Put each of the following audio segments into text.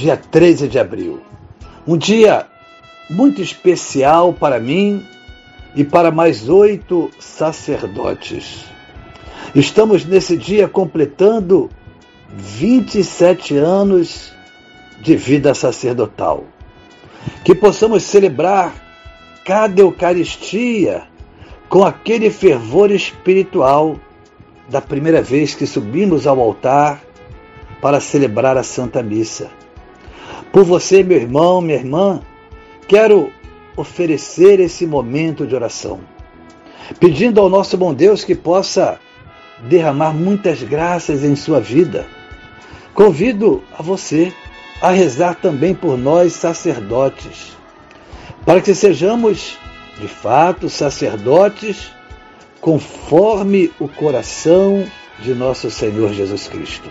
dia 13 de abril. Um dia muito especial para mim e para mais oito sacerdotes. Estamos nesse dia completando 27 anos de vida sacerdotal. Que possamos celebrar cada Eucaristia com aquele fervor espiritual da primeira vez que subimos ao altar para celebrar a Santa Missa. Por você, meu irmão, minha irmã, quero oferecer esse momento de oração, pedindo ao nosso bom Deus que possa derramar muitas graças em sua vida. Convido a você a rezar também por nós, sacerdotes, para que sejamos, de fato, sacerdotes conforme o coração de nosso Senhor Jesus Cristo.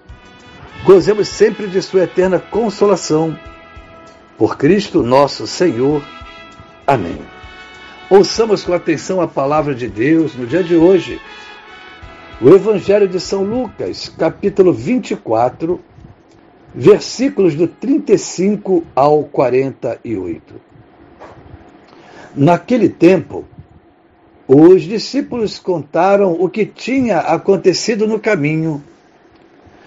gozemos sempre de Sua eterna consolação. Por Cristo nosso Senhor. Amém. Ouçamos com atenção a palavra de Deus no dia de hoje. O Evangelho de São Lucas, capítulo 24, versículos do 35 ao 48. Naquele tempo, os discípulos contaram o que tinha acontecido no caminho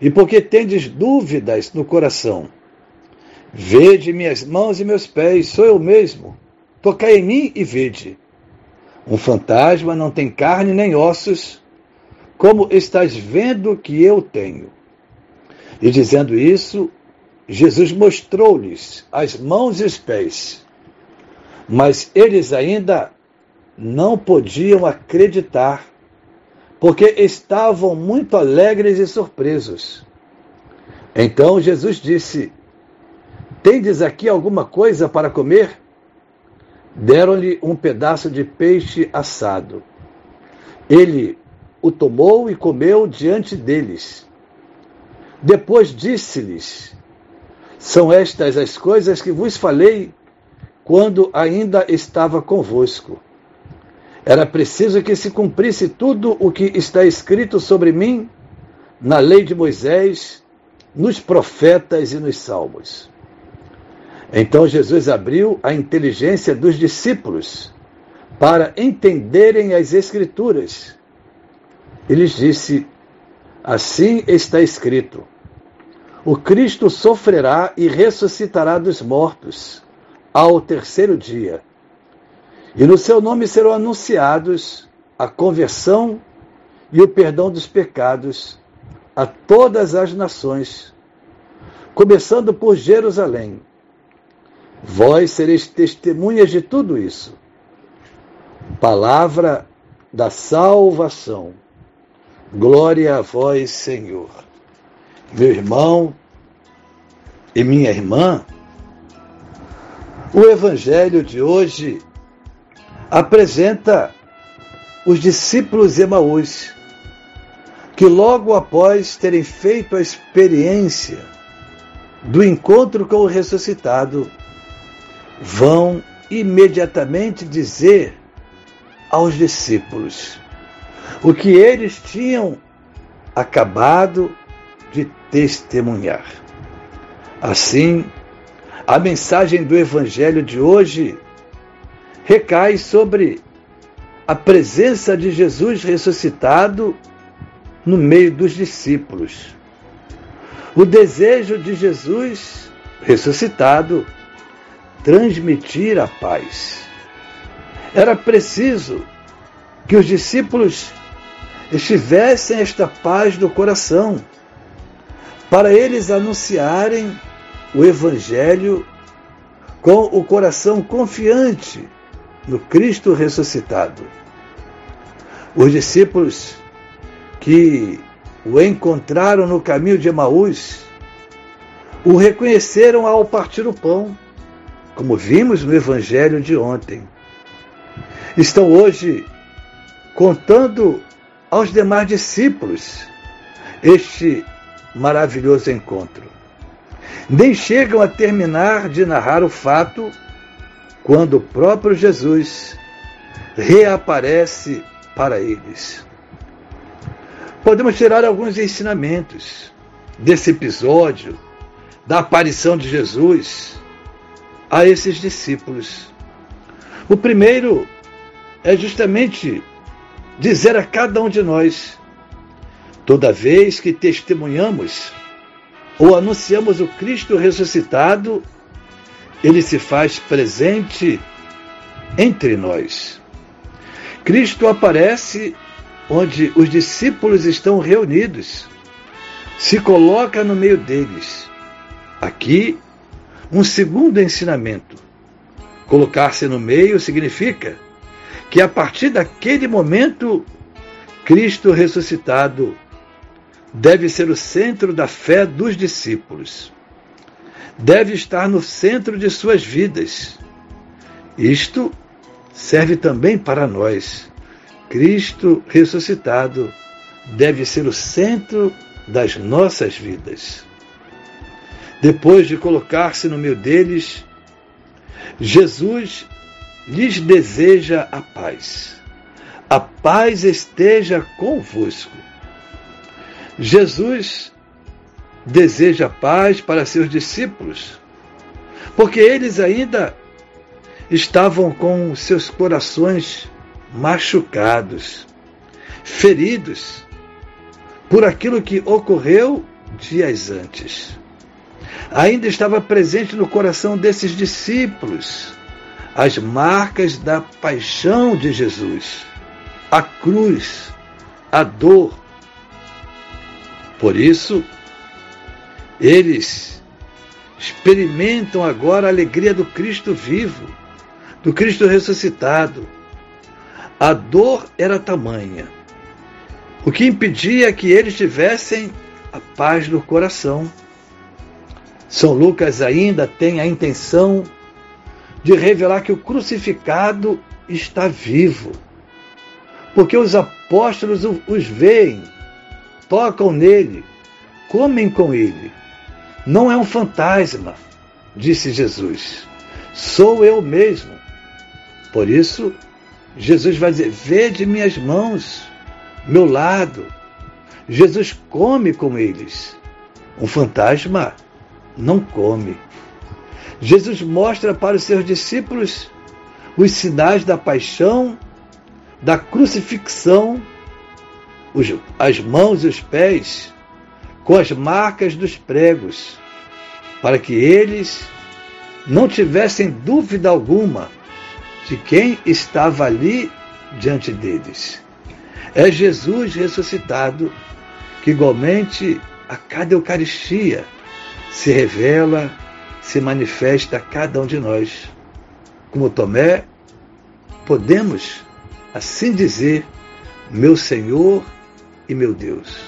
e porque tendes dúvidas no coração. Vede minhas mãos e meus pés, sou eu mesmo. Tocai em mim e vede. Um fantasma não tem carne nem ossos, como estás vendo que eu tenho. E dizendo isso, Jesus mostrou-lhes as mãos e os pés. Mas eles ainda não podiam acreditar porque estavam muito alegres e surpresos. Então Jesus disse: Tendes aqui alguma coisa para comer? Deram-lhe um pedaço de peixe assado. Ele o tomou e comeu diante deles. Depois disse-lhes: São estas as coisas que vos falei quando ainda estava convosco era preciso que se cumprisse tudo o que está escrito sobre mim na lei de Moisés, nos profetas e nos salmos. Então Jesus abriu a inteligência dos discípulos para entenderem as Escrituras. E lhes disse: Assim está escrito: O Cristo sofrerá e ressuscitará dos mortos ao terceiro dia e no seu nome serão anunciados a conversão e o perdão dos pecados a todas as nações, começando por Jerusalém. Vós sereis testemunhas de tudo isso. Palavra da salvação. Glória a vós, Senhor. Meu irmão e minha irmã, o Evangelho de hoje apresenta os discípulos Emaús, que logo após terem feito a experiência do encontro com o ressuscitado, vão imediatamente dizer aos discípulos o que eles tinham acabado de testemunhar. Assim, a mensagem do Evangelho de hoje recai sobre a presença de Jesus ressuscitado no meio dos discípulos. O desejo de Jesus ressuscitado transmitir a paz. Era preciso que os discípulos estivessem esta paz no coração, para eles anunciarem o Evangelho com o coração confiante no Cristo ressuscitado. Os discípulos que o encontraram no caminho de Emaús o reconheceram ao partir o pão como vimos no Evangelho de ontem. Estão hoje contando aos demais discípulos este maravilhoso encontro. Nem chegam a terminar de narrar o fato quando o próprio Jesus reaparece para eles. Podemos tirar alguns ensinamentos desse episódio da aparição de Jesus a esses discípulos. O primeiro é justamente dizer a cada um de nós: toda vez que testemunhamos ou anunciamos o Cristo ressuscitado, ele se faz presente entre nós. Cristo aparece onde os discípulos estão reunidos, se coloca no meio deles. Aqui um segundo ensinamento. Colocar-se no meio significa que a partir daquele momento, Cristo ressuscitado deve ser o centro da fé dos discípulos. Deve estar no centro de suas vidas. Isto serve também para nós. Cristo ressuscitado deve ser o centro das nossas vidas. Depois de colocar-se no meio deles, Jesus lhes deseja a paz. A paz esteja convosco. Jesus deseja paz para seus discípulos, porque eles ainda estavam com seus corações machucados, feridos por aquilo que ocorreu dias antes ainda estava presente no coração desses discípulos as marcas da paixão de Jesus, a cruz, a dor. Por isso, eles experimentam agora a alegria do Cristo vivo, do Cristo ressuscitado. A dor era tamanha, o que impedia que eles tivessem a paz no coração. São Lucas ainda tem a intenção de revelar que o crucificado está vivo. Porque os apóstolos os veem, tocam nele, comem com ele. Não é um fantasma, disse Jesus. Sou eu mesmo. Por isso, Jesus vai dizer: Vede minhas mãos, meu lado. Jesus come com eles. Um fantasma não come. Jesus mostra para os seus discípulos os sinais da paixão, da crucifixão, os, as mãos e os pés, com as marcas dos pregos, para que eles não tivessem dúvida alguma de quem estava ali diante deles. É Jesus ressuscitado que, igualmente a cada Eucaristia, se revela se manifesta a cada um de nós. Como Tomé, podemos assim dizer: Meu Senhor e meu Deus.